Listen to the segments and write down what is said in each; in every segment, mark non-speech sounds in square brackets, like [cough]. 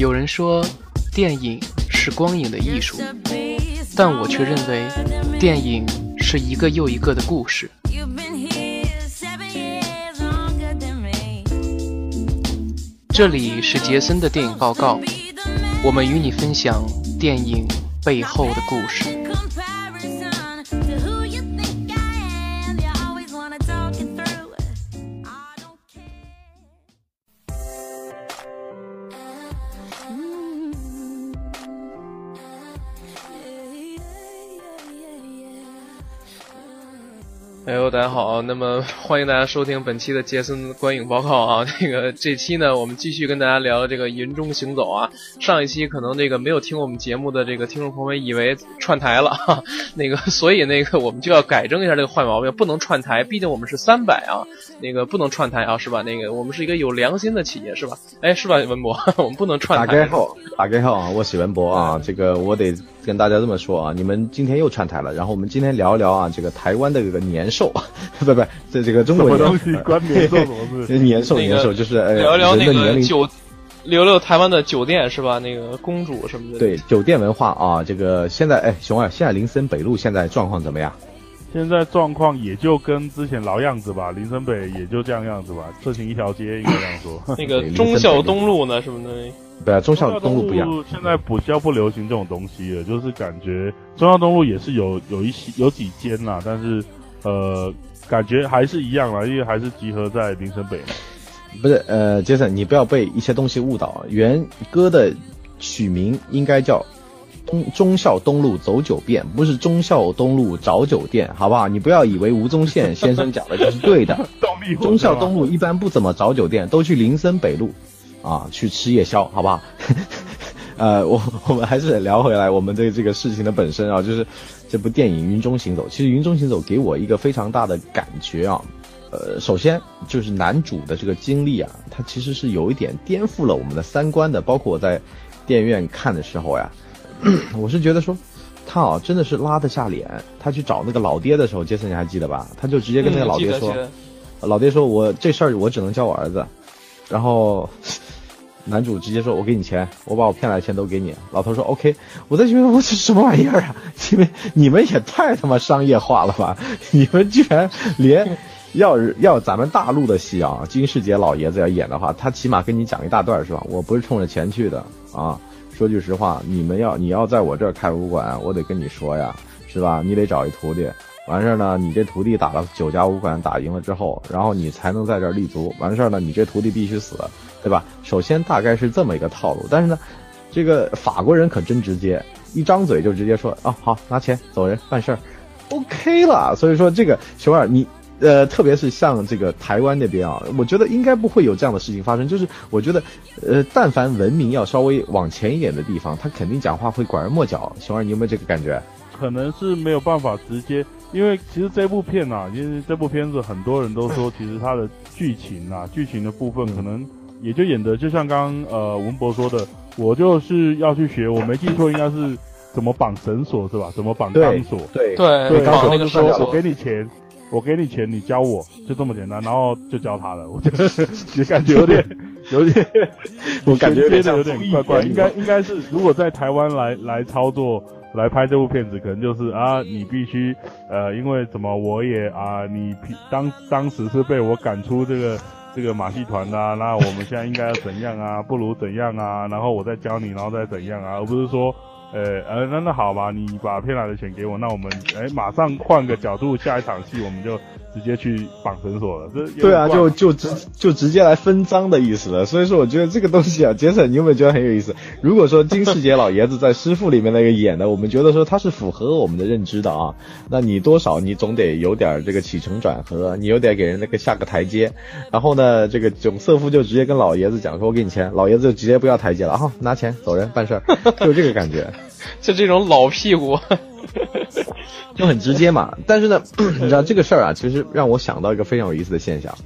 有人说，电影是光影的艺术，但我却认为，电影是一个又一个的故事。这里是杰森的电影报告，我们与你分享电影背后的故事。那么 [laughs] 欢迎大家收听本期的杰森观影报告啊。[laughs] 那个这期呢，我们继续跟大家聊这个《云中行走》啊。上一期可能这个没有听我们节目的这个听众朋友们以为串台了，哈，[laughs] 那个所以那个我们就要改正一下这个坏毛病，不能串台，毕竟我们是三百啊，那个不能串台啊，是吧？那个我们是一个有良心的企业，是吧？哎，是吧，文博，我们不能串台。大家好，大家好啊，我是文博啊，这个我得。跟大家这么说啊，你们今天又串台了，然后我们今天聊一聊啊，这个台湾的这个年兽，[laughs] 不不，这这个中国东西关 [laughs] 年兽年兽年兽就是聊聊那个酒，聊聊台湾的酒店是吧？那个公主什么的。对，酒店文化啊，这个现在哎，熊二，现在林森北路现在状况怎么样？现在状况也就跟之前老样子吧，林森北也就这样样子吧，车行一条街应该这样说。那个 [laughs] 忠孝东路呢，是不是？对啊，忠孝东路不一样。现在比较不流行这种东西了，就是感觉忠孝东路也是有有一些有几间啦，但是呃，感觉还是一样啦，因为还是集合在林森北。不是，呃，杰森，你不要被一些东西误导。原歌的取名应该叫东忠孝东路走九遍，不是忠孝东路找酒店，好不好？你不要以为吴宗宪先生讲的就是对的。[laughs] 忠孝东路一般不怎么找酒店，都去林森北路。啊，去吃夜宵，好不好？[laughs] 呃，我我们还是聊回来我们的这个事情的本身啊，就是这部电影《云中行走》。其实《云中行走》给我一个非常大的感觉啊，呃，首先就是男主的这个经历啊，他其实是有一点颠覆了我们的三观的。包括我在电影院看的时候呀，[clears throat] 我是觉得说他啊，真的是拉得下脸。他去找那个老爹的时候，杰森你还记得吧？他就直接跟那个老爹说：“老爹说我这事儿我只能教我儿子。”然后。男主直接说：“我给你钱，我把我骗来的钱都给你。”老头说：“OK。”我在觉得我这什么玩意儿啊？[laughs] 因为你们也太他妈商业化了吧！[laughs] 你们居然连 [laughs] 要要咱们大陆的戏啊，金世杰老爷子要演的话，他起码跟你讲一大段是吧？我不是冲着钱去的啊！说句实话，你们要你要在我这儿开武馆，我得跟你说呀，是吧？你得找一徒弟。完事儿呢，你这徒弟打了九家武馆打赢了之后，然后你才能在这儿立足。完事儿呢，你这徒弟必须死。对吧？首先大概是这么一个套路，但是呢，这个法国人可真直接，一张嘴就直接说啊，好拿钱走人办事儿，OK 了。所以说这个熊二，你呃，特别是像这个台湾那边啊，我觉得应该不会有这样的事情发生。就是我觉得，呃，但凡文明要稍微往前一点的地方，他肯定讲话会拐弯抹角。熊二，你有没有这个感觉？可能是没有办法直接，因为其实这部片啊，因为这部片子很多人都说，其实它的剧情啊，剧情的部分可能。也就演的就像刚刚呃文博说的，我就是要去学，我没记错应该是怎么绑绳索是吧？怎么绑钢索？对对对，然后就说我给你钱，我给你钱，你教我，就这么简单，然后就教他了。我就也感觉有点 [laughs] 有点，我感觉有点怪怪。应该应该是如果在台湾来来操作来拍这部片子，可能就是啊，你必须呃，因为怎么我也啊，你当当时是被我赶出这个。这个马戏团啊，那我们现在应该要怎样啊？不如怎样啊？然后我再教你，然后再怎样啊？而不是说，呃呃，那那好吧，你把骗来的钱给我，那我们哎马上换个角度，下一场戏我们就。直接去绑绳索了，这对啊，就就直就直接来分赃的意思了。所以说，我觉得这个东西啊，杰森，你有没有觉得很有意思？如果说金世杰老爷子在师傅里面那个演的，我们觉得说他是符合我们的认知的啊，那你多少你总得有点这个起承转合，你有点给人那个下个台阶。然后呢，这个囧瑟夫就直接跟老爷子讲说：“我给你钱。”老爷子就直接不要台阶了啊，拿钱走人办事儿，[laughs] 就这个感觉，就这种老屁股。就很直接嘛，但是呢，[clears throat] 你知道这个事儿啊，其实让我想到一个非常有意思的现象，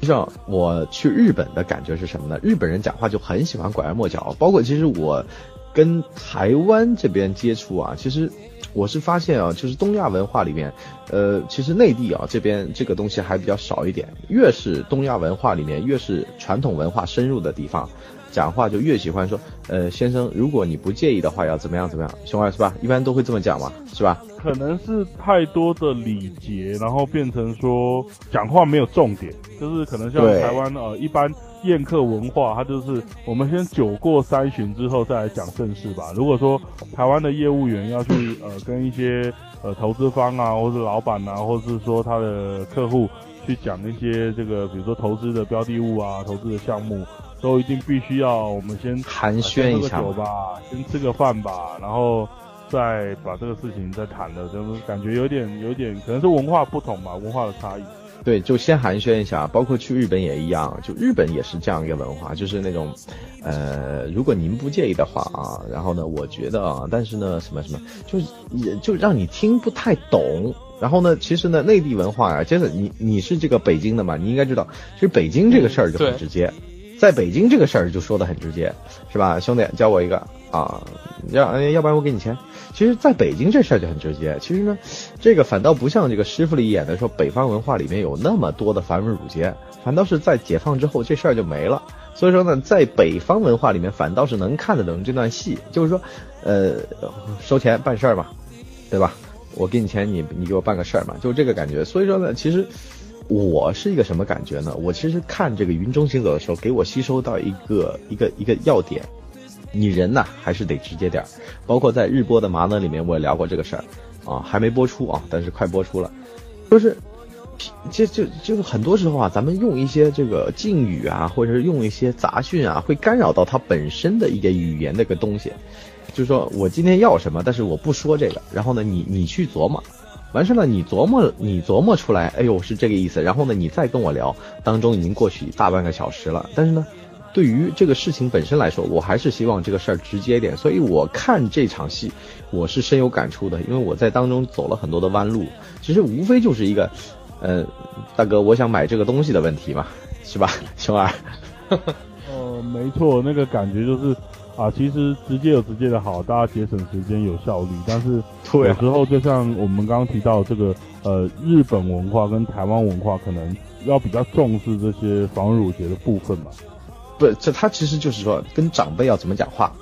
就像我去日本的感觉是什么呢？日本人讲话就很喜欢拐弯抹角，包括其实我跟台湾这边接触啊，其实我是发现啊，就是东亚文化里面，呃，其实内地啊这边这个东西还比较少一点。越是东亚文化里面，越是传统文化深入的地方，讲话就越喜欢说，呃，先生，如果你不介意的话，要怎么样怎么样，熊二是吧？一般都会这么讲嘛，是吧？可能是太多的礼节，然后变成说讲话没有重点，就是可能像台湾呃一般宴客文化，它就是我们先酒过三巡之后再来讲正事吧。如果说台湾的业务员要去呃跟一些呃投资方啊，或是老板啊，或是说他的客户去讲一些这个比如说投资的标的物啊、投资的项目，都一定必须要我们先寒暄一下酒吧，先吃个饭吧，然后再把这个事情再谈了，就是感觉有点有点可能是文化不同吧，文化的差异。对，就先寒暄一下，包括去日本也一样，就日本也是这样一个文化，就是那种，呃，如果您不介意的话啊，然后呢，我觉得啊，但是呢，什么什么，就是也就让你听不太懂。然后呢，其实呢，内地文化啊，真的你你是这个北京的嘛，你应该知道，其实北京这个事儿就很直接，在北京这个事儿就说的很直接，是吧？兄弟，教我一个啊，要要不然我给你钱。其实，在北京这事儿就很直接。其实呢，这个反倒不像这个师傅里演的说北方文化里面有那么多的繁文缛节，反倒是在解放之后这事儿就没了。所以说呢，在北方文化里面反倒是能看得懂这段戏，就是说，呃，收钱办事儿嘛，对吧？我给你钱，你你给我办个事儿嘛，就这个感觉。所以说呢，其实我是一个什么感觉呢？我其实看这个云中行走的时候，给我吸收到一个一个一个要点。你人呐，还是得直接点儿。包括在日播的麻呢里面，我也聊过这个事儿，啊，还没播出啊，但是快播出了。就是，就就就是很多时候啊，咱们用一些这个敬语啊，或者是用一些杂讯啊，会干扰到它本身的一个语言的一个东西。就是说我今天要什么，但是我不说这个，然后呢，你你去琢磨。完事了，你琢磨，你琢磨出来，哎呦是这个意思，然后呢，你再跟我聊，当中已经过去大半个小时了，但是呢，对于这个事情本身来说，我还是希望这个事儿直接一点，所以我看这场戏，我是深有感触的，因为我在当中走了很多的弯路，其实无非就是一个，呃，大哥，我想买这个东西的问题嘛，是吧，[laughs] 熊二？呃，[laughs] 没错，那个感觉就是啊，其实直接有直接的好，大家节省时间有效率，但是有时候就像我们刚刚提到这个呃日本文化跟台湾文化，可能要比较重视这些防辱节的部分嘛。不，这他其实就是说跟长辈要怎么讲话，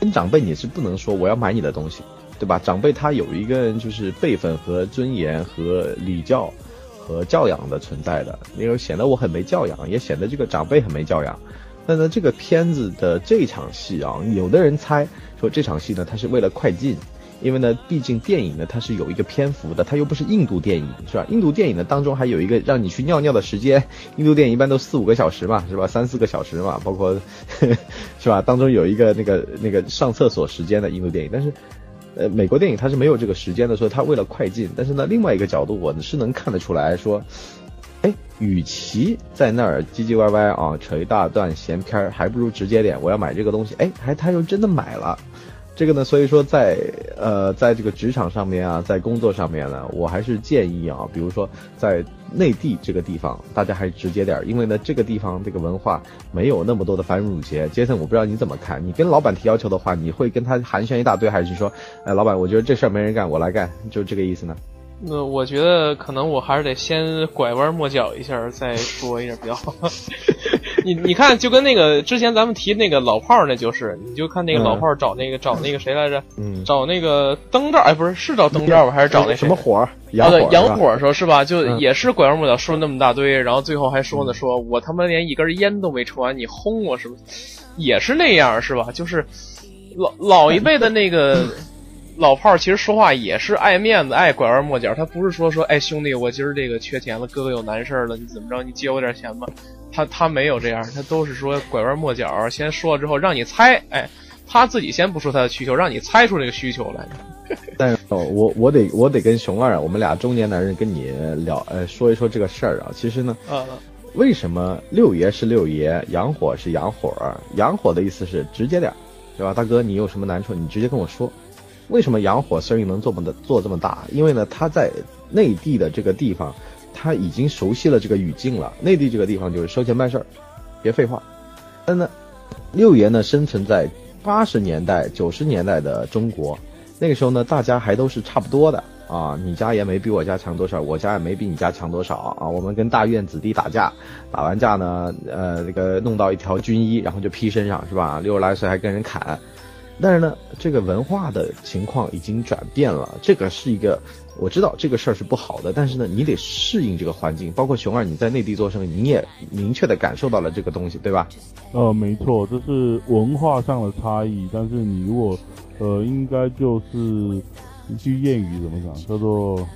跟长辈你是不能说我要买你的东西，对吧？长辈他有一个就是辈分和尊严和礼教和教养的存在的，因为显得我很没教养，也显得这个长辈很没教养。那呢，这个片子的这场戏啊，有的人猜说这场戏呢，它是为了快进，因为呢，毕竟电影呢它是有一个篇幅的，它又不是印度电影，是吧？印度电影呢当中还有一个让你去尿尿的时间，印度电影一般都四五个小时嘛，是吧？三四个小时嘛，包括是吧？当中有一个那个那个上厕所时间的印度电影，但是。呃，美国电影它是没有这个时间的，所以它为了快进。但是呢，另外一个角度，我是能看得出来说，哎，与其在那儿唧唧歪歪啊，扯一大段闲篇儿，还不如直接点，我要买这个东西。哎，还他又真的买了。这个呢，所以说在呃，在这个职场上面啊，在工作上面呢，我还是建议啊，比如说在内地这个地方，大家还是直接点，因为呢，这个地方这个文化没有那么多的繁缛节。杰森，我不知道你怎么看，你跟老板提要求的话，你会跟他寒暄一大堆，还是说，哎，老板，我觉得这事儿没人干，我来干，就这个意思呢？那我觉得可能我还是得先拐弯抹角一下再说一下比较好。[laughs] 你你看，就跟那个之前咱们提那个老炮儿，那就是，你就看那个老炮儿找那个、找那个谁来着？嗯，找那个灯罩，哎，不是是找灯罩吧？还是找那什么火儿？啊，对洋火儿，是吧洋火的时候是吧？就嗯也是拐弯抹角说了那么大堆，然后最后还说呢，说我他妈连一根烟都没抽完，你轰我是不是？也是那样是吧？就是老老一辈的那个老炮儿，其实说话也是爱面子、爱拐弯抹角，他不是说说哎兄弟，我今儿这个缺钱了，哥哥有难事儿了，你怎么着？你借我点钱吧。他他没有这样，他都是说拐弯抹角，先说了之后让你猜，哎，他自己先不说他的需求，让你猜出这个需求来。[laughs] 但是哦，我我得我得跟熊二啊，我们俩中年男人跟你聊呃说一说这个事儿啊。其实呢，啊，为什么六爷是六爷，阳火是阳火儿？洋火的意思是直接点儿，对吧？大哥，你有什么难处，你直接跟我说。为什么洋火生意能做么的做这么大？因为呢，他在内地的这个地方，他已经熟悉了这个语境了。内地这个地方就是收钱办事儿，别废话。但呢，六爷呢生存在八十年代、九十年代的中国，那个时候呢，大家还都是差不多的啊，你家也没比我家强多少，我家也没比你家强多少啊。我们跟大院子弟打架，打完架呢，呃，那个弄到一条军衣，然后就披身上，是吧？六十来岁还跟人砍。但是呢，这个文化的情况已经转变了，这个是一个我知道这个事儿是不好的，但是呢，你得适应这个环境。包括熊二你在内地做生意，你也明确的感受到了这个东西，对吧？呃，没错，这是文化上的差异。但是你如果，呃，应该就是一句谚语怎么讲，叫做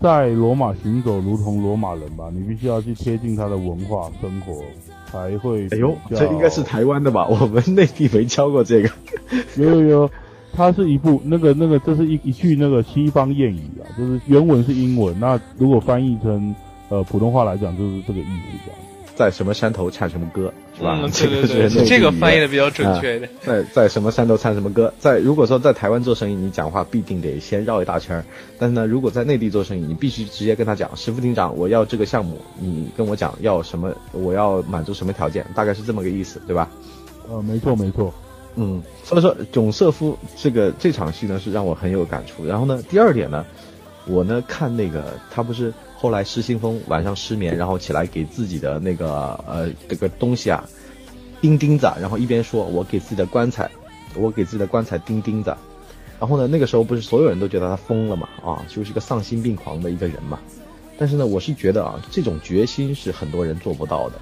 在罗马行走如同罗马人吧，你必须要去贴近他的文化生活。才会。哎呦，这应该是台湾的吧？[laughs] 我们内地没教过这个。[laughs] 有有有，它是一部那个那个，这是一一句那个西方谚语啊，就是原文是英文，那如果翻译成呃普通话来讲，就是这个意思这样。在什么山头唱什么歌，是吧？对对对，这个翻译的比较准确一点。在在什么山头唱什么歌，在如果说在台湾做生意，你讲话必定得先绕一大圈儿。但是呢，如果在内地做生意，你必须直接跟他讲，石副厅长，我要这个项目，你跟我讲要什么，我要满足什么条件，大概是这么个意思，对吧？呃，没错没错。嗯，所以说囧瑟夫这个这场戏呢是让我很有感触。然后呢，第二点呢，我呢看那个他不是。后来失心疯，晚上失眠，然后起来给自己的那个呃这个东西啊钉钉子，然后一边说：“我给自己的棺材，我给自己的棺材钉钉子。”然后呢，那个时候不是所有人都觉得他疯了嘛？啊，就是一个丧心病狂的一个人嘛。但是呢，我是觉得啊，这种决心是很多人做不到的。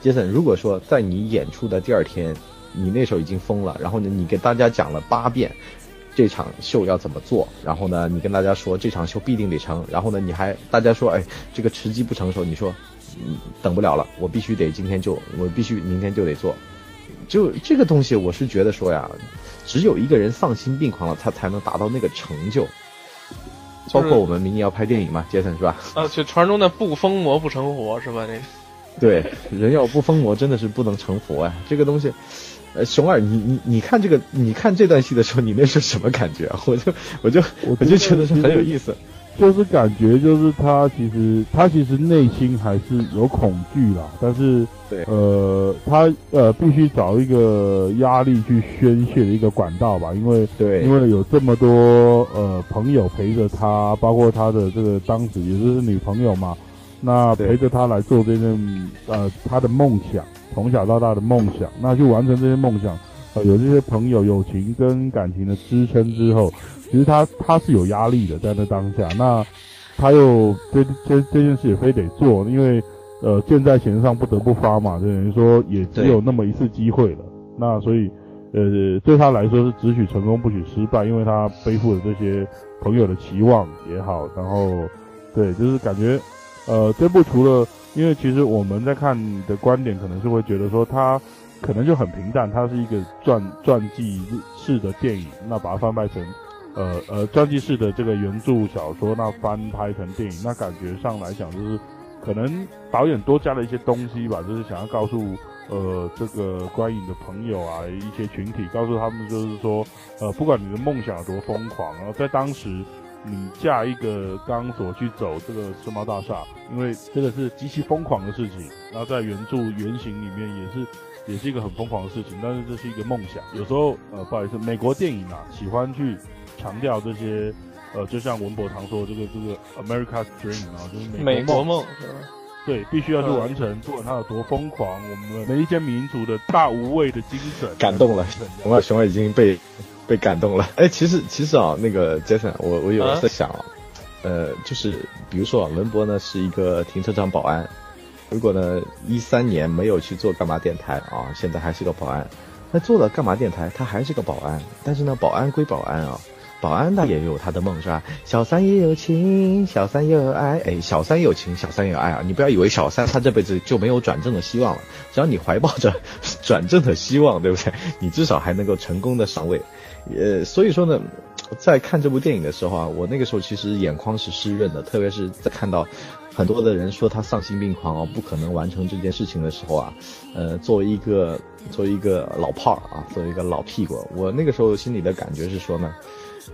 杰森，如果说在你演出的第二天，你那时候已经疯了，然后呢，你给大家讲了八遍。这场秀要怎么做？然后呢，你跟大家说这场秀必定得成。然后呢，你还大家说，哎，这个时机不成熟，你说，嗯，等不了了，我必须得今天就，我必须明天就得做。就这个东西，我是觉得说呀，只有一个人丧心病狂了，他才能达到那个成就。包括我们明年要拍电影嘛，杰森是吧？[laughs] 啊，就传说中的不疯魔不成活是吧？那对，人要不疯魔，真的是不能成佛呀。这个东西。呃，熊二，你你你看这个，你看这段戏的时候，你那是什么感觉啊？[laughs] 我就我就我就觉得是很有意思，就是感觉就是他其实他其实内心还是有恐惧啦，但是对，呃，他呃必须找一个压力去宣泄的一个管道吧，因为对，因为有这么多呃朋友陪着他，包括他的这个当时也就是女朋友嘛，那陪着他来做这件呃他的梦想。从小到大的梦想，那去完成这些梦想，呃，有这些朋友、友情跟感情的支撑之后，其实他他是有压力的，在那当下，那他又这这这件事也非得做，因为呃箭在弦上不得不发嘛，就等于说也只有那么一次机会了，那所以呃对他来说是只许成功不许失败，因为他背负了这些朋友的期望也好，然后对，就是感觉呃这部除了。因为其实我们在看的观点可能是会觉得说它可能就很平淡，它是一个传传记式的电影，那把它翻拍成呃呃传记式的这个原著小说，那翻拍成电影，那感觉上来讲就是可能导演多加了一些东西吧，就是想要告诉呃这个观影的朋友啊一些群体，告诉他们就是说呃不管你的梦想有多疯狂，然后在当时。你架一个钢索去走这个世贸大厦，因为这个是极其疯狂的事情。然后在原著原型里面也是，也是一个很疯狂的事情。但是这是一个梦想。有时候，呃，不好意思，美国电影啊，喜欢去强调这些，呃，就像文博常说这个这个 America's Dream 啊，就是美国梦，对，必须要去完成，不管它有多疯狂，我们每一间民族的大无畏的精神，感动了。熊二熊二已经被。被感动了，哎，其实其实啊，那个杰森，我我有在想啊，呃，就是比如说啊，文博呢是一个停车场保安，如果呢一三年没有去做干嘛电台啊，现在还是个保安，那做了干嘛电台，他还是个保安，但是呢，保安归保安啊，保安他也有他的梦是吧？小三也有情，小三也有爱，哎，小三有情，小三有爱啊，你不要以为小三他这辈子就没有转正的希望了，只要你怀抱着转正的希望，对不对？你至少还能够成功的上位。呃，所以说呢，在看这部电影的时候啊，我那个时候其实眼眶是湿润的，特别是在看到很多的人说他丧心病狂啊，不可能完成这件事情的时候啊，呃，作为一个作为一个老炮儿啊，作为一个老屁股，我那个时候心里的感觉是说呢，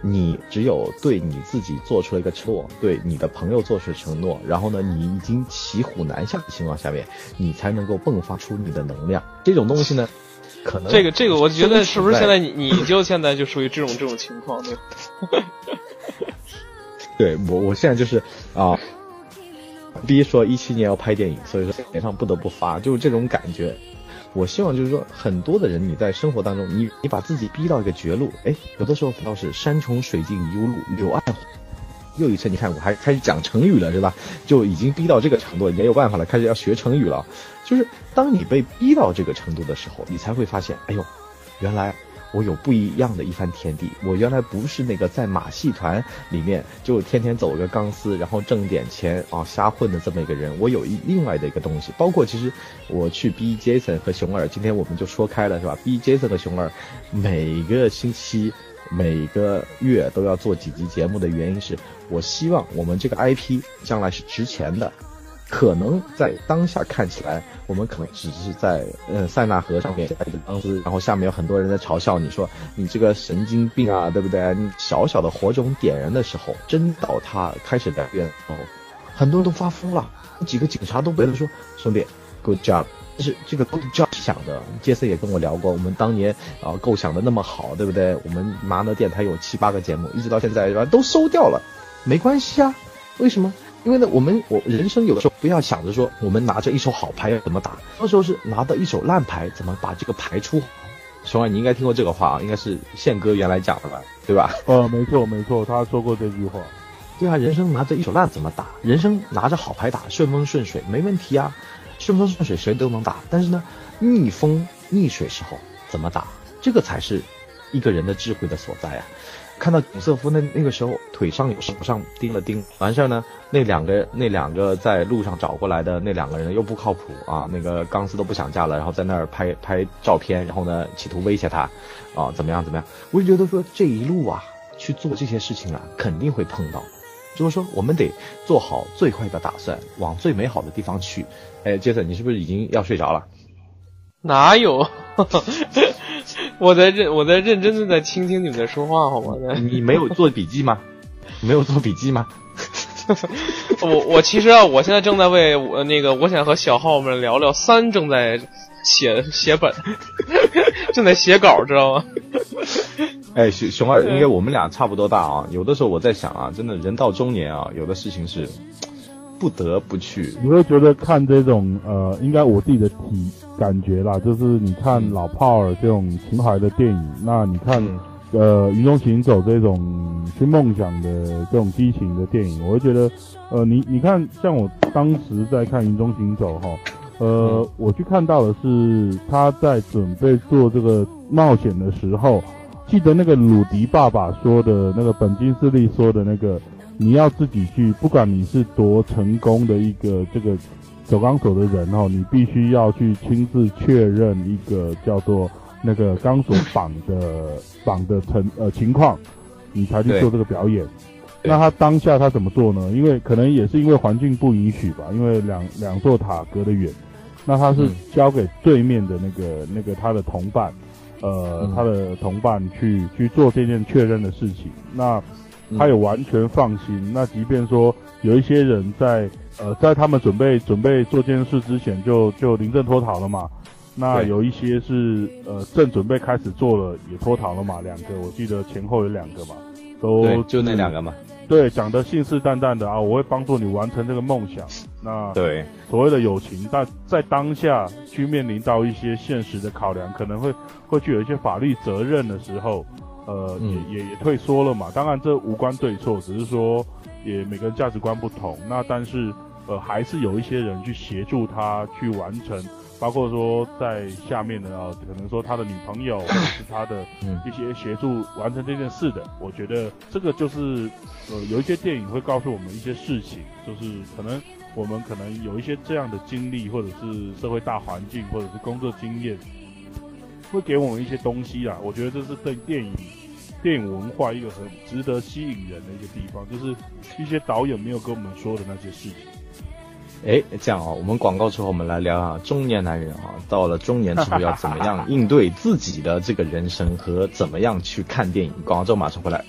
你只有对你自己做出了一个承诺，对你的朋友做出承诺，然后呢，你已经骑虎难下的情况下面，你才能够迸发出你的能量。这种东西呢。可能这个这个，我觉得是不是现在你？你你就现在就属于这种这种情况 [laughs] 对吧？对我，我现在就是啊，逼说一七年要拍电影，所以说脸上不得不发，就是这种感觉。我希望就是说，很多的人你在生活当中，你你把自己逼到一个绝路，哎，有的时候反倒是山穷水尽疑无路，柳暗又一次。你看，我还开始讲成语了，是吧？就已经逼到这个程度，没有办法了，开始要学成语了。就是当你被逼到这个程度的时候，你才会发现，哎呦，原来。我有不一样的一番天地。我原来不是那个在马戏团里面就天天走个钢丝，然后挣点钱啊瞎混的这么一个人。我有一另外的一个东西，包括其实我去逼 Jason 和熊二，今天我们就说开了是吧？逼 Jason 和熊二每个星期、每个月都要做几集节目的原因是，我希望我们这个 IP 将来是值钱的。可能在当下看起来，我们可能只是在呃塞纳河上面一个钢丝，然后下面有很多人在嘲笑你说你这个神经病啊，对不对？你小小的火种点燃的时候，真倒塌开始改变哦，很多人都发疯了，几个警察都围了说兄弟，good job，就是这个 job 想的。杰森也跟我聊过，我们当年啊构想的那么好，对不对？我们麻呢电台有七八个节目，一直到现在都收掉了，没关系啊，为什么？因为呢，我们我人生有的时候不要想着说我们拿着一手好牌要怎么打，到时候是拿到一手烂牌怎么把这个牌出。熊二，你应该听过这个话啊，应该是宪哥原来讲的吧，对吧？呃，没错没错，他说过这句话。对啊，人生拿着一手烂怎么打？人生拿着好牌打，顺风顺水没问题啊，顺风顺水谁都能打。但是呢，逆风逆水时候怎么打？这个才是一个人的智慧的所在啊。看到古瑟夫那那个时候腿上有手上钉了钉，完事儿呢，那两个那两个在路上找过来的那两个人又不靠谱啊，那个钢丝都不想架了，然后在那儿拍拍照片，然后呢企图威胁他，啊怎么样怎么样？我就觉得说这一路啊去做这些事情啊肯定会碰到，就是说我们得做好最坏的打算，往最美好的地方去。哎，杰森，你是不是已经要睡着了？哪有？[laughs] 我在认我在认真的在倾听你们在说话，好吗？你没有做笔记吗？没有做笔记吗？[laughs] 我我其实啊，我现在正在为我那个我想和小号们聊聊三正在写写本，[laughs] 正在写稿，知道吗？哎，熊熊二，应该我们俩差不多大啊。有的时候我在想啊，真的人到中年啊，有的事情是。不得不去，你会觉得看这种呃，应该我自己的体感觉啦，就是你看老炮儿这种情怀的电影，那你看呃云中行走这种去梦想的这种激情的电影，我会觉得呃你你看像我当时在看云中行走哈，呃我去看到的是他在准备做这个冒险的时候，记得那个鲁迪爸爸说的那个本金斯利说的那个。你要自己去，不管你是多成功的一个这个走钢索的人哦，你必须要去亲自确认一个叫做那个钢索绑的绑的成呃情况，你才去做这个表演。那他当下他怎么做呢？因为可能也是因为环境不允许吧，因为两两座塔隔得远，那他是交给对面的那个那个他的同伴，呃，他的同伴去去做这件确认的事情。那他也完全放心。那即便说有一些人在呃，在他们准备准备做这件事之前，就就临阵脱逃了嘛。那有一些是呃，正准备开始做了，也脱逃了嘛。两个，我记得前后有两个嘛，都就那两个嘛。对，讲的信誓旦旦的啊，我会帮助你完成这个梦想。那对所谓的友情，但在当下去面临到一些现实的考量，可能会会去有一些法律责任的时候。呃，也也也退缩了嘛。当然这无关对错，只是说也每个人价值观不同。那但是呃，还是有一些人去协助他去完成，包括说在下面的啊，可能说他的女朋友或者是他的一些协助完成这件事的。我觉得这个就是呃，有一些电影会告诉我们一些事情，就是可能我们可能有一些这样的经历，或者是社会大环境，或者是工作经验，会给我们一些东西啊。我觉得这是对电影。电影文化一个很值得吸引人的一个地方，就是一些导演没有跟我们说的那些事情。哎，这样啊，我们广告之后，我们来聊啊，中年男人啊，到了中年之后要怎么样应对自己的这个人生和怎么样去看电影。广告之后马上回来。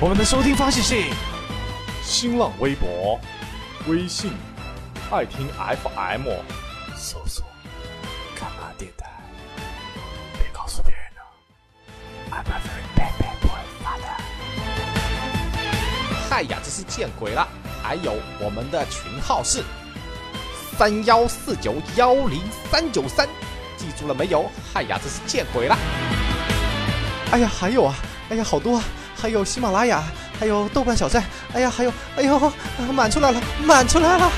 我们的收听方式是新浪微博。微信，爱听 FM，搜索干嘛电台，别告诉别人哦，I'm a very bad bad boy father。嗨呀，这是见鬼了！还有我们的群号是三幺四九幺零三九三，记住了没有？嗨呀，这是见鬼了！哎呀，还有啊，哎呀，好多啊，还有喜马拉雅，还有豆瓣小站，哎呀，还有，哎呦，啊满出来了，满出来了！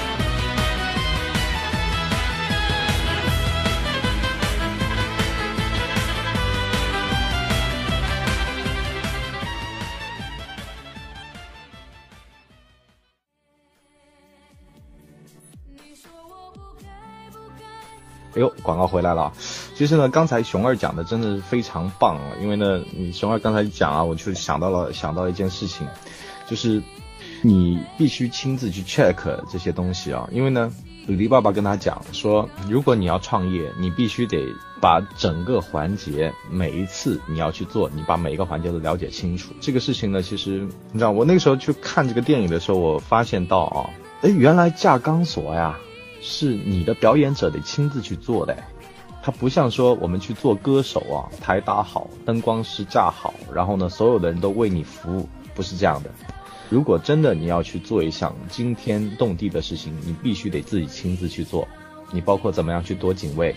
哎呦，广告回来了！其实呢，刚才熊二讲的真的是非常棒啊，因为呢，你熊二刚才讲啊，我就想到了想到一件事情，就是你必须亲自去 check 这些东西啊，因为呢，李黎爸爸跟他讲说，如果你要创业，你必须得把整个环节每一次你要去做，你把每一个环节都了解清楚。这个事情呢，其实你知道，我那个时候去看这个电影的时候，我发现到啊，哎，原来架钢索呀。是你的表演者得亲自去做的，它不像说我们去做歌手啊，台搭好，灯光师架好，然后呢，所有的人都为你服务，不是这样的。如果真的你要去做一项惊天动地的事情，你必须得自己亲自去做。你包括怎么样去躲警卫，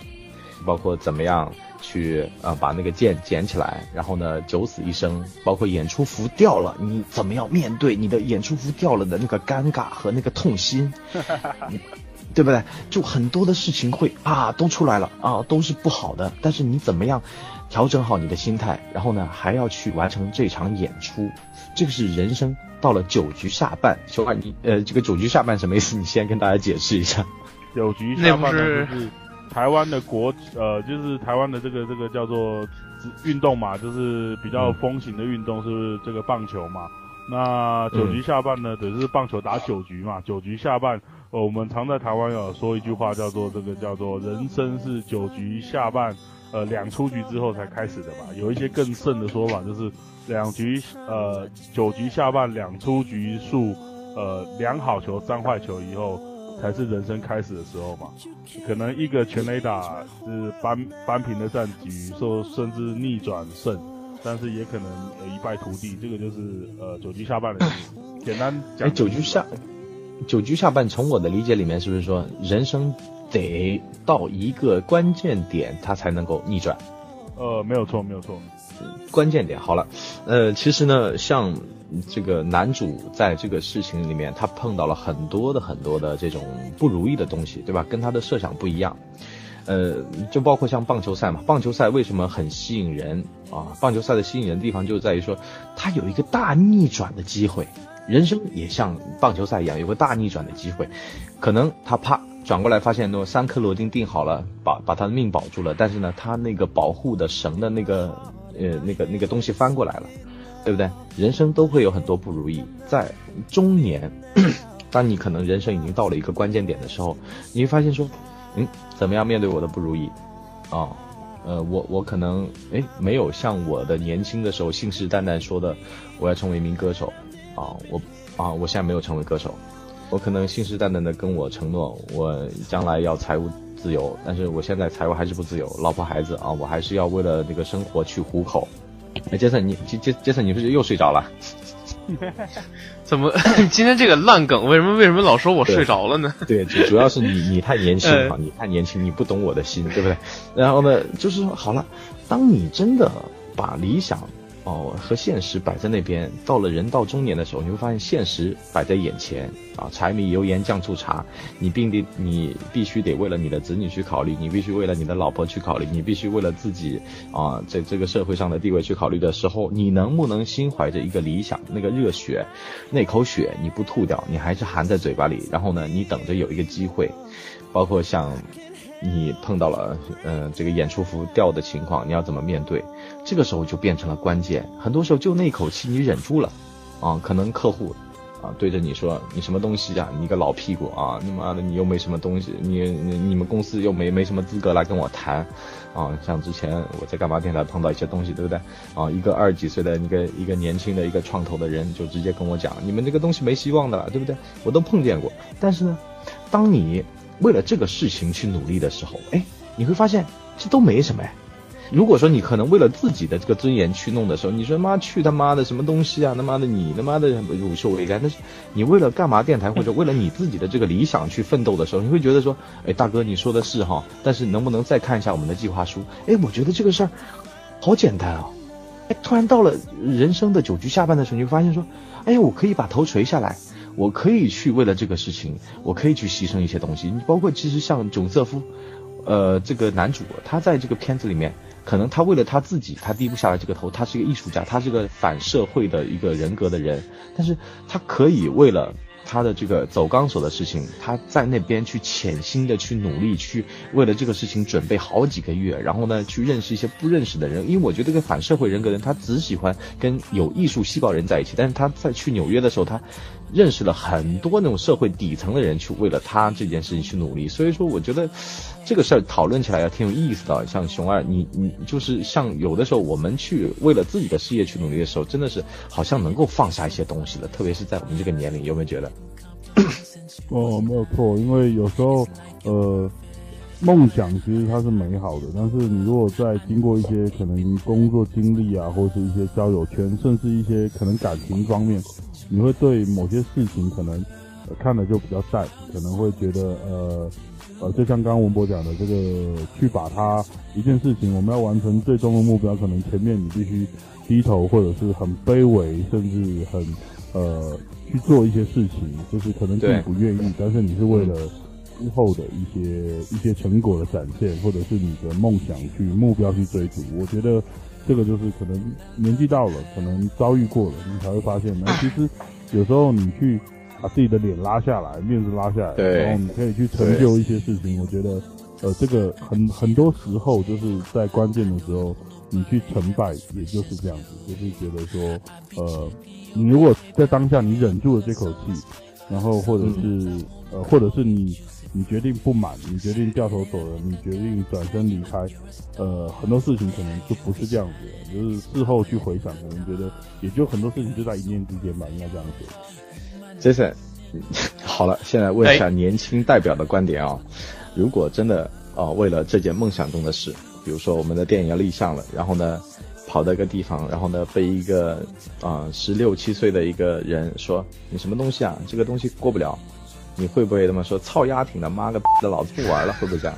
包括怎么样去呃把那个剑捡起来，然后呢九死一生，包括演出服掉了，你怎么样面对你的演出服掉了的那个尴尬和那个痛心？[laughs] 对不对？就很多的事情会啊，都出来了啊，都是不好的。但是你怎么样调整好你的心态，然后呢，还要去完成这场演出？这个是人生到了九局下半。小二，你呃，这个九局下半什么意思？你先跟大家解释一下。[laughs] 九局下半就是台湾的国呃，就是台湾的这个这个叫做运动嘛，就是比较风行的运动是这个棒球嘛。那九局下半呢，等于是棒球打九局嘛，九局下半。我们常在台湾有说一句话，叫做这个叫做人生是九局下半，呃，两出局之后才开始的吧。有一些更甚的说法，就是两局呃九局下半两出局数，呃两好球三坏球以后，才是人生开始的时候嘛。可能一个全垒打是扳扳平的战局，说甚至逆转胜，但是也可能一败涂地。这个就是呃九局下半的意思。简单讲，九局下。九局下半，从我的理解里面，是不是说人生得到一个关键点，它才能够逆转？呃，没有错，没有错。关键点好了，呃，其实呢，像这个男主在这个事情里面，他碰到了很多的很多的这种不如意的东西，对吧？跟他的设想不一样。呃，就包括像棒球赛嘛，棒球赛为什么很吸引人啊？棒球赛的吸引人的地方就在于说，它有一个大逆转的机会。人生也像棒球赛一样，有个大逆转的机会，可能他啪转过来发现，那三颗螺钉定好了，把把他的命保住了。但是呢，他那个保护的绳的那个呃那个那个东西翻过来了，对不对？人生都会有很多不如意，在中年，[coughs] 当你可能人生已经到了一个关键点的时候，你会发现说，嗯，怎么样面对我的不如意？啊，呃，我我可能哎没有像我的年轻的时候信誓旦旦说的，我要成为一名歌手。啊，我啊，我现在没有成为歌手，我可能信誓旦旦的跟我承诺，我将来要财务自由，但是我现在财务还是不自由，老婆孩子啊，我还是要为了这个生活去糊口。哎，杰森，你杰杰杰森，你是不是又睡着了？[laughs] 怎么 [laughs] 今天这个烂梗，为什么为什么老说我睡着了呢？对，主主要是你你太年轻啊，你太年轻，你不懂我的心，对不对？然后呢，就是说好了，当你真的把理想。哦，和现实摆在那边，到了人到中年的时候，你会发现现实摆在眼前啊，柴米油盐酱醋茶，你并得，你必须得为了你的子女去考虑，你必须为了你的老婆去考虑，你必须为了自己啊，在这个社会上的地位去考虑的时候，你能不能心怀着一个理想，那个热血，那口血你不吐掉，你还是含在嘴巴里，然后呢，你等着有一个机会，包括像。你碰到了，嗯，这个演出服掉的情况，你要怎么面对？这个时候就变成了关键。很多时候就那口气你忍住了，啊，可能客户，啊，对着你说你什么东西呀？你个老屁股啊！你妈的，你又没什么东西，你你你们公司又没没什么资格来跟我谈，啊，像之前我在干嘛电台碰到一些东西，对不对？啊，一个二十几岁的一个一个年轻的一个创投的人就直接跟我讲，你们这个东西没希望的了，对不对？我都碰见过。但是呢，当你为了这个事情去努力的时候，哎，你会发现这都没什么呀。如果说你可能为了自己的这个尊严去弄的时候，你说妈去他妈的什么东西啊？他妈的你他妈的乳臭未干，但是你为了干嘛电台或者为了你自己的这个理想去奋斗的时候，你会觉得说，哎大哥你说的是哈，但是能不能再看一下我们的计划书？哎，我觉得这个事儿好简单啊！哎，突然到了人生的九局下半的时候，你会发现说，哎呀，我可以把头垂下来，我可以去为了这个事情，我可以去牺牲一些东西。你包括其实像囧瑟夫，呃，这个男主他在这个片子里面。可能他为了他自己，他低不下来这个头。他是一个艺术家，他是个反社会的一个人格的人，但是他可以为了他的这个走钢索的事情，他在那边去潜心的去努力，去为了这个事情准备好几个月，然后呢去认识一些不认识的人。因为我觉得这个反社会人格人，他只喜欢跟有艺术细胞人在一起。但是他在去纽约的时候，他认识了很多那种社会底层的人，去为了他这件事情去努力。所以说，我觉得。这个事儿讨论起来要挺有意思的，像熊二，你你就是像有的时候我们去为了自己的事业去努力的时候，真的是好像能够放下一些东西了，特别是在我们这个年龄，有没有觉得？哦，没有错，因为有时候呃，梦想其实它是美好的，但是你如果在经过一些可能工作经历啊，或者是一些交友圈，甚至一些可能感情方面，你会对某些事情可能看的就比较淡，可能会觉得呃。呃，就像刚刚文博讲的，这个去把它一件事情，我们要完成最终的目标，可能前面你必须低头，或者是很卑微，甚至很呃去做一些事情，就是可能并不愿意，但是你是为了之后的一些一些成果的展现，或者是你的梦想去目标去追逐。我觉得这个就是可能年纪到了，可能遭遇过了，你才会发现，那其实有时候你去。把自己的脸拉下来，面子拉下来，然后你可以去成就一些事情。我觉得，呃，这个很很多时候就是在关键的时候，你去成败，也就是这样子，就是觉得说，呃，你如果在当下你忍住了这口气，然后或者是呃，或者是你你决定不满，你决定掉头走了，你决定转身离开，呃，很多事情可能就不是这样子，就是事后去回想，可能觉得也就很多事情就在一念之间吧，应该这样说。Jason，[laughs] 好了，现在问一下年轻代表的观点啊。如果真的啊，为了这件梦想中的事，比如说我们的电影要立项了，然后呢，跑到一个地方，然后呢，被一个啊十六七岁的一个人说你什么东西啊，这个东西过不了，你会不会他妈说操丫挺的，妈个的，老子不玩了，会不会这样？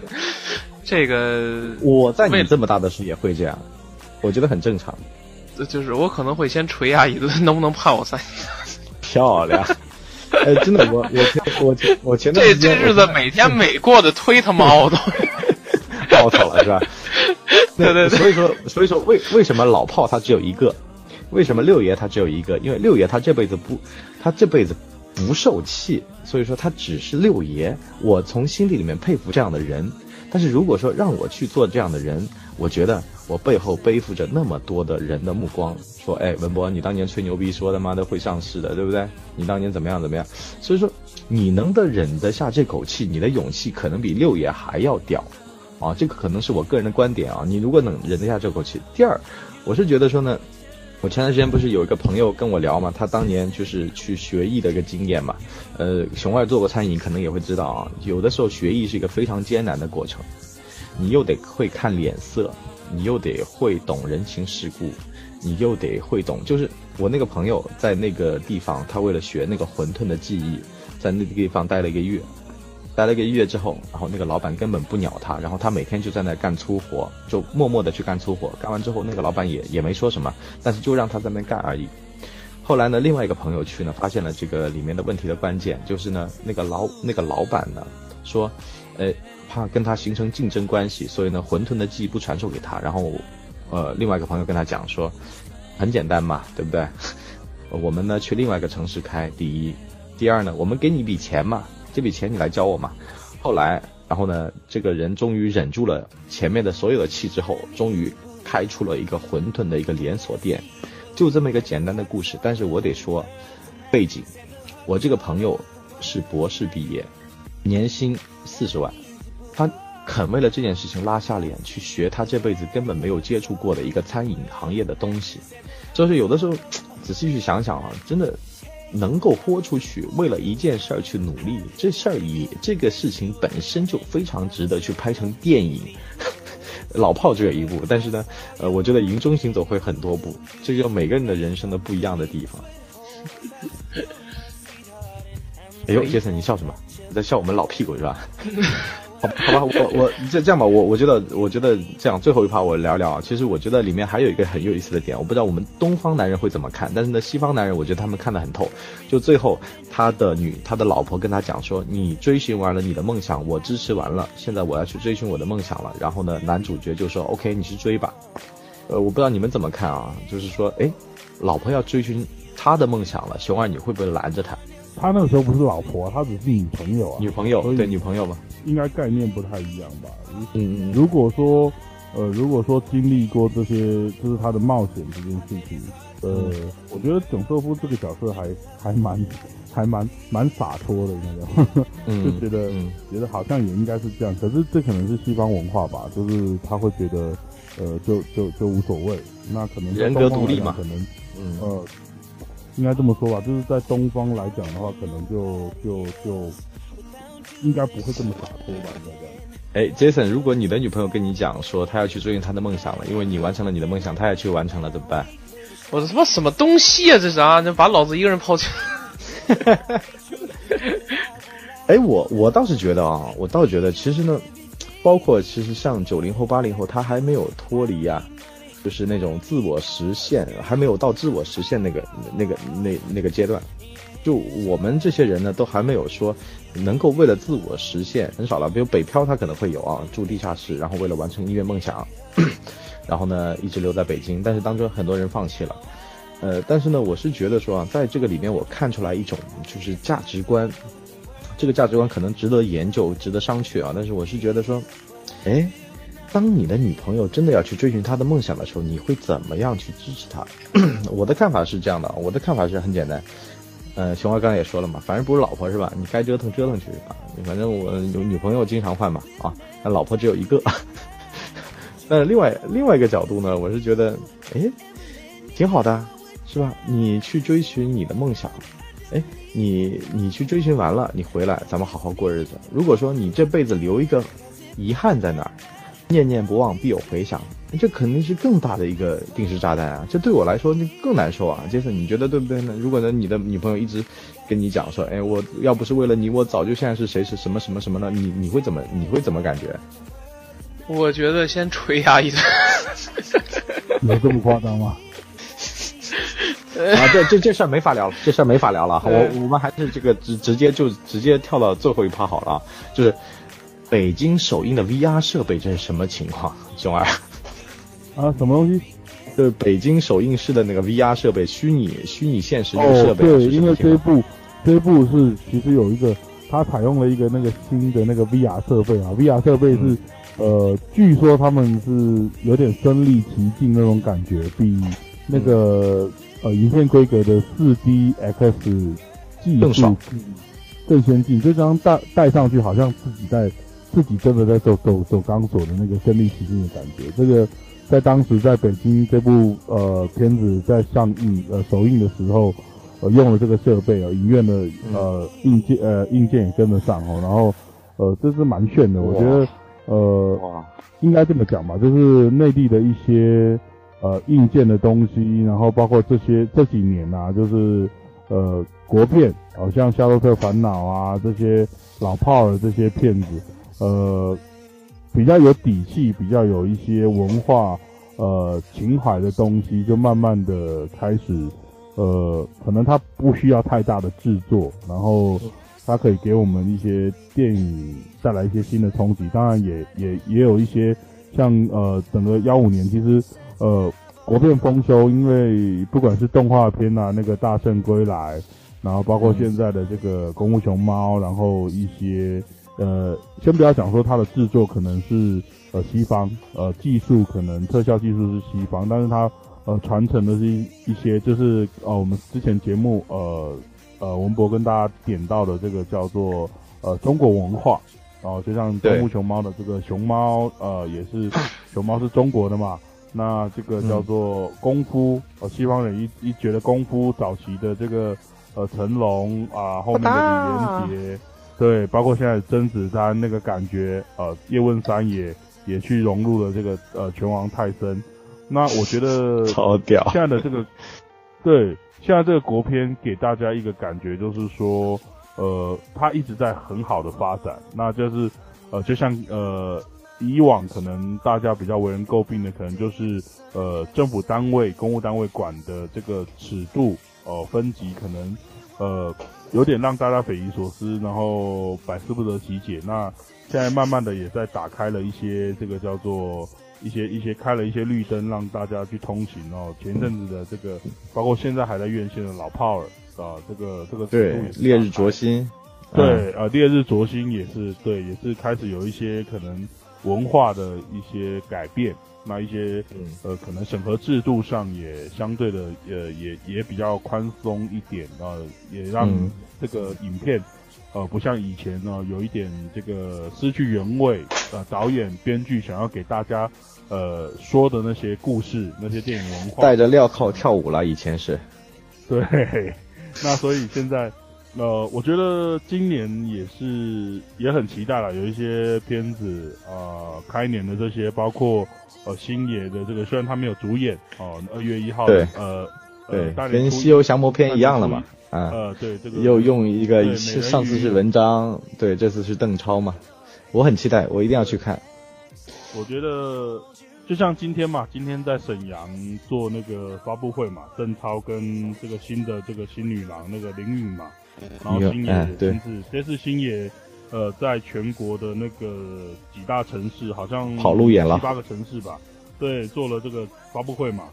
[laughs] 这个我在你这么大的时候也会这样，我觉得很正常。就是我可能会先捶他一顿，能不能判我三年？漂亮，哎，真的，我我前我前我前段时间这日子每天每过的忒他妈熬头，[laughs] 熬头了是吧？[laughs] 对对对，所以说所以说为为什么老炮他只有一个？为什么六爷他只有一个？因为六爷他这辈子不，他这辈子不受气，所以说他只是六爷。我从心底里面佩服这样的人，但是如果说让我去做这样的人，我觉得。我背后背负着那么多的人的目光，说，哎，文博，你当年吹牛逼说他妈的会上市的，对不对？你当年怎么样怎么样？所以说，你能的忍得下这口气，你的勇气可能比六爷还要屌，啊，这个可能是我个人的观点啊。你如果能忍得下这口气，第二，我是觉得说呢，我前段时间不是有一个朋友跟我聊嘛，他当年就是去学艺的一个经验嘛，呃，熊二做过餐饮，可能也会知道啊，有的时候学艺是一个非常艰难的过程，你又得会看脸色。你又得会懂人情世故，你又得会懂。就是我那个朋友在那个地方，他为了学那个馄饨的技艺，在那个地方待了一个月，待了一个月之后，然后那个老板根本不鸟他，然后他每天就在那干粗活，就默默的去干粗活。干完之后，那个老板也也没说什么，但是就让他在那干而已。后来呢，另外一个朋友去呢，发现了这个里面的问题的关键，就是呢，那个老那个老板呢说，呃。怕跟他形成竞争关系，所以呢，馄饨的技艺不传授给他。然后，呃，另外一个朋友跟他讲说，很简单嘛，对不对？[laughs] 我们呢去另外一个城市开，第一，第二呢，我们给你一笔钱嘛，这笔钱你来教我嘛。后来，然后呢，这个人终于忍住了前面的所有的气之后，终于开出了一个馄饨的一个连锁店，就这么一个简单的故事。但是我得说，背景，我这个朋友是博士毕业，年薪四十万，他肯为了这件事情拉下脸去学他这辈子根本没有接触过的一个餐饮行业的东西，就是有的时候仔细去想想啊，真的能够豁出去为了一件事儿去努力，这事儿也这个事情本身就非常值得去拍成电影。[laughs] 老炮只有一部，但是呢，呃，我觉得云中行走会很多部，这就每个人的人生的不一样的地方。[laughs] 哎呦，杰森，你笑什么？你在笑我们老屁股是吧？[laughs] 好，好吧，我我这这样吧，我我觉得我觉得这样最后一趴我聊聊啊。其实我觉得里面还有一个很有意思的点，我不知道我们东方男人会怎么看，但是呢，西方男人我觉得他们看得很透。就最后他的女他的老婆跟他讲说，你追寻完了你的梦想，我支持完了，现在我要去追寻我的梦想了。然后呢，男主角就说，OK，你去追吧。呃，我不知道你们怎么看啊？就是说，哎，老婆要追寻他的梦想了，熊二你会不会拦着他？他那个时候不是老婆，他只是女朋友啊。女朋友对女朋友嘛，应该概念不太一样吧？嗯嗯如果说，呃，如果说经历过这些，就是他的冒险这件事情，呃，我觉得囧瑟夫这个角色还还蛮还蛮蛮洒脱的那种，嗯，[laughs] 就觉得、嗯觉得好像也应该是这样。可是这可能是西方文化吧，就是他会觉得，呃，就就就无所谓。那可能在人格独立嘛讲可能嗯呃，应该这么说吧，就是在东方来讲的话，可能就就就应该不会这么洒脱吧，应该这样。哎，Jason，如果你的女朋友跟你讲说她要去追寻她的梦想了，因为你完成了你的梦想，她也去完成了，怎么办？我这他妈什么东西啊？这是啊，这把老子一个人抛弃。[laughs] 哎，我我倒是觉得啊，我倒是觉得其实呢，包括其实像九零后、八零后，他还没有脱离啊，就是那种自我实现，还没有到自我实现那个那个那那个阶段。就我们这些人呢，都还没有说能够为了自我实现，很少了。比如北漂，他可能会有啊，住地下室，然后为了完成音乐梦想，[clears throat] 然后呢一直留在北京，但是当中很多人放弃了。呃，但是呢，我是觉得说啊，在这个里面我看出来一种就是价值观，这个价值观可能值得研究，值得商榷啊。但是我是觉得说，哎，当你的女朋友真的要去追寻她的梦想的时候，你会怎么样去支持她？[clears throat] 我的看法是这样的，我的看法是很简单。呃，熊二刚才也说了嘛，反正不是老婆是吧？你该折腾折腾去啊。反正我有女朋友经常换嘛啊，但老婆只有一个。[laughs] 那另外另外一个角度呢，我是觉得，哎，挺好的，是吧？你去追寻你的梦想，哎，你你去追寻完了，你回来，咱们好好过日子。如果说你这辈子留一个遗憾在那儿，念念不忘必有回响，这肯定是更大的一个定时炸弹啊！这对我来说就更难受啊。杰森，你觉得对不对呢？如果呢，你的女朋友一直跟你讲说，哎，我要不是为了你，我早就现在是谁是什么什么什么了，你你会怎么你会怎么感觉？我觉得先捶他一顿。有这么夸张吗？[laughs] 啊，这这这事儿没法聊了，这事儿没法聊了。我我们还是这个直直接就直接跳到最后一趴好了啊，就是北京首映的 VR 设备这是什么情况？熊二，啊，什么东西？就是北京首映式的那个 VR 设备，虚拟虚拟现实这个设哦，备啊、对，因为？这一部这一部是其实有一个，它采用了一个那个新的那个 VR 设备啊，VR 设备是、嗯呃，据说他们是有点身临其境那种感觉，比那个、呃影片规格的四 D X 技术更爽更先进，这张戴戴上去好像自己在自己真的在走走走钢索的那个身临其境的感觉，这个。在当时在北京这部呃片子在上映呃首映的时候，呃用了这个设备啊，影院的呃硬件呃硬件也跟得上哦，然后呃这是蛮炫的，我觉得呃哇，应该这么讲吧，就是内地的一些呃硬件的东西，然后包括这些这几年啊，就是呃国片，好、像《夏洛特烦恼》啊这些老炮儿这些片子，呃比较有底气，比较有一些文化呃情怀的东西，就慢慢的开始呃，可能它不需要太大的制作，然后它可以给我们一些电影带来一些新的冲击。当然也也也有一些像呃整个幺五年，其实呃国片丰收，因为不管是动画片啊，那个《大圣归来》，然后包括现在的这个《功夫熊猫》，然后一些呃，先不要讲说它的制作可能是呃西方，呃技术可能特效技术是西方，但是它呃传承的是一一些就是呃我们之前节目呃呃文博跟大家点到的这个叫做呃中国文化，然后，就像功夫熊猫的这个熊猫，呃，也是熊猫是中国的嘛。那这个叫做功夫，呃，西方人一一觉得功夫早期的这个呃成龙啊，后面的李连杰，对，包括现在的甄子丹那个感觉，呃，叶问三也也去融入了这个呃拳王泰森。那我觉得 [laughs] 超屌，现在的这个，[laughs] 对，现在这个国片给大家一个感觉就是说，呃，它一直在很好的发展，那就是呃，就像呃。以往可能大家比较为人诟病的，可能就是呃政府单位、公务单位管的这个尺度呃、分级，可能呃有点让大家匪夷所思，然后百思不得其解。那现在慢慢的也在打开了一些这个叫做一些一些开了一些绿灯，让大家去通行哦。前阵子的这个，包括现在还在院线的老炮儿啊，这个这个对烈日灼心，对，啊，烈日灼心也是对，也是开始有一些可能文化的一些改变，那一些嗯。呃可能审核制度上也相对的呃也也比较宽松一点，呃，也让嗯。这个影片呃不像以前呢有一点这个失去原味，呃，导演编剧想要给大家呃说的那些故事，那些电影文化，带着镣铐跳舞了，以前是，对，[laughs] 那所以现在，呃，我觉得今年也是也很期待了，有一些片子，呃，开年的这些，包括呃星爷的这个，虽然他没有主演哦，二、月一号，对呃，对呃，大，年跟《西游降魔篇》一样了嘛，啊，呃，对这个又用一个上次是文章，对，这次是邓超嘛，我很期待，我一定要去看。我觉得就像今天嘛，今天在沈阳做那个发布会嘛，邓超跟这个新的这个新女郎那个林允嘛，然后星野哎对。亲自，这次星野呃在全国的那个几大城市，好像跑路演了。七八个城市吧，对，做了这个发布会嘛，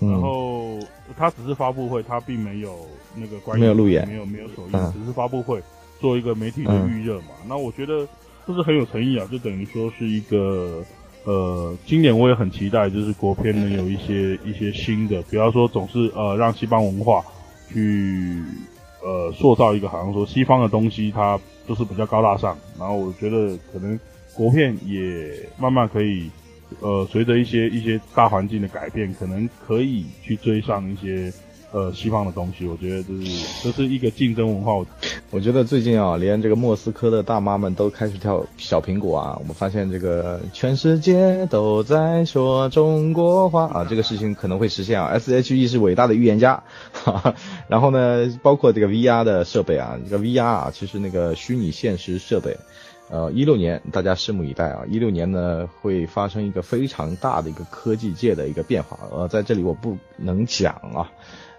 嗯，然后他只是发布会，他并没有那个关于没有路演没有没有首映，嗯。只是发布会做一个媒体的预热嘛。那我觉得这是很有诚意啊，就等于说是一个呃，今年我也很期待，就是国片能有一些一些新的，不要说总是呃让西方文化去呃塑造一个好像说西方的东西它都是比较高大上，然后我觉得可能国片也慢慢可以。呃，随着一些一些大环境的改变，可能可以去追上一些呃西方的东西。我觉得这是这是一个竞争文化。我觉得最近啊，连这个莫斯科的大妈们都开始跳小苹果啊。我们发现这个全世界都在说中国话啊，这个事情可能会实现啊。S.H.E 是伟大的预言家，哈哈。然后呢，包括这个 VR 的设备啊，这个 VR 啊，其实那个虚拟现实设备。呃，一六年大家拭目以待啊！一六年呢会发生一个非常大的一个科技界的一个变化，呃，在这里我不能讲啊，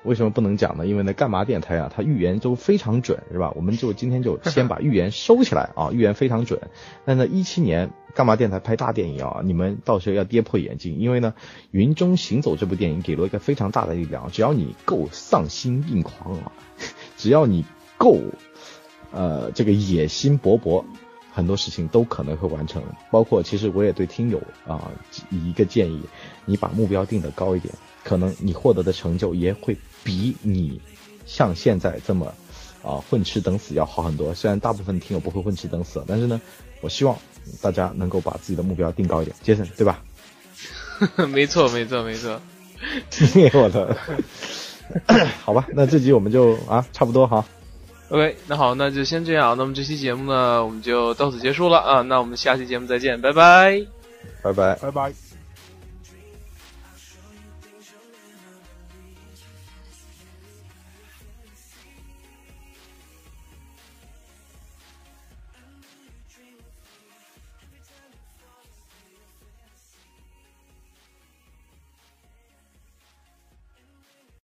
为什么不能讲呢？因为呢，干嘛电台啊，它预言都非常准，是吧？我们就今天就先把预言收起来啊，[laughs] 预言非常准。那呢，一七年干嘛电台拍大电影啊，你们到时候要跌破眼镜，因为呢，《云中行走》这部电影给了一个非常大的力量，只要你够丧心病狂啊，[laughs] 只要你够，呃，这个野心勃勃。很多事情都可能会完成，包括其实我也对听友啊一个建议，你把目标定得高一点，可能你获得的成就也会比你像现在这么啊混吃等死要好很多。虽然大部分听友不会混吃等死，但是呢，我希望大家能够把自己的目标定高一点，杰森对吧？[laughs] 没错，没错，没错。[laughs] 我的，[laughs] 好吧，那这集我们就啊差不多哈。OK，那好，那就先这样。那么这期节目呢，我们就到此结束了啊。那我们下期节目再见，拜拜。拜拜。拜拜。